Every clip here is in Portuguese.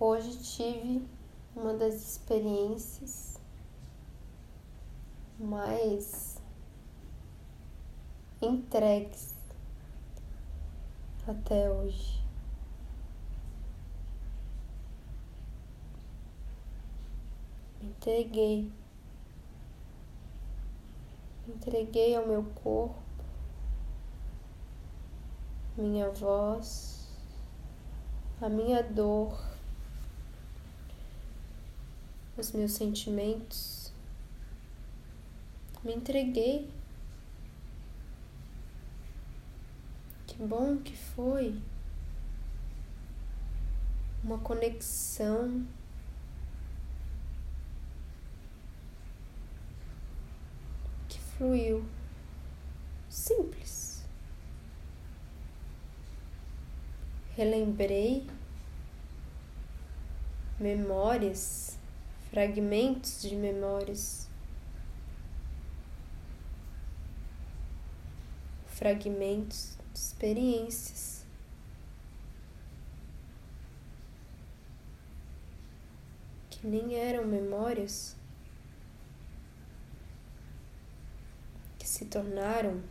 Hoje tive uma das experiências mais entregues até hoje. Entreguei. Entreguei ao meu corpo, minha voz, a minha dor os meus sentimentos. Me entreguei. Que bom que foi uma conexão. Que fluiu. Simples. Relembrei memórias fragmentos de memórias, fragmentos de experiências. Que nem eram memórias, que se tornaram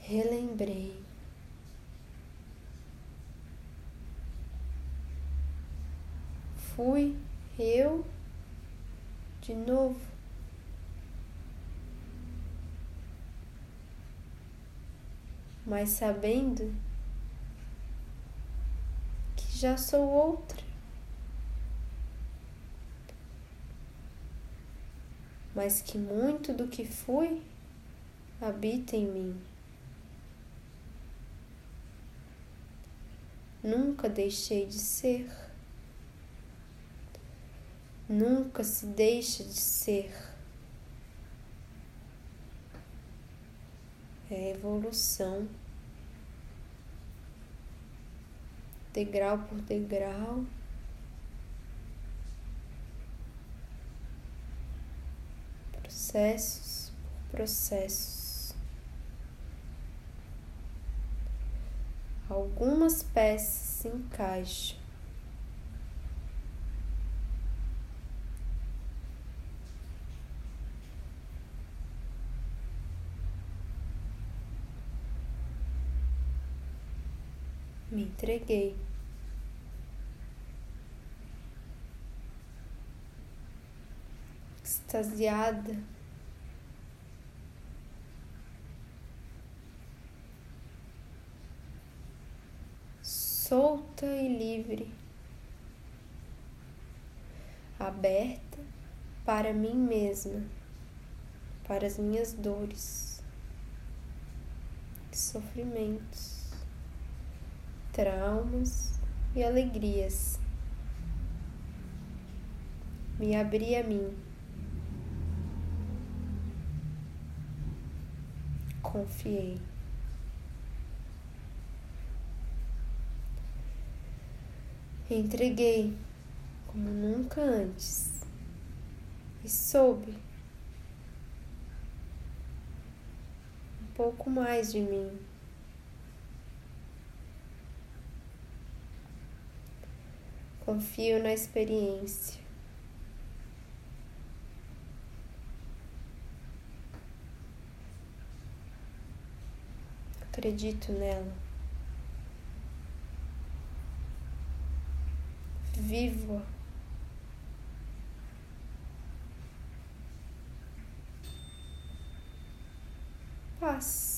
relembrei. Fui eu de novo. Mas sabendo que já sou outra. Mas que muito do que fui habita em mim. Nunca deixei de ser nunca se deixa de ser. É evolução, degrau por degrau. Processos por processos. Algumas peças se encaixam. Me entreguei. Extasiada. Solta e livre, aberta para mim mesma, para as minhas dores, sofrimentos traumas e alegrias. Me abri a mim. Confiei. Entreguei como nunca antes e soube um pouco mais de mim. Confio na experiência. Acredito nela. Vivo. Paz.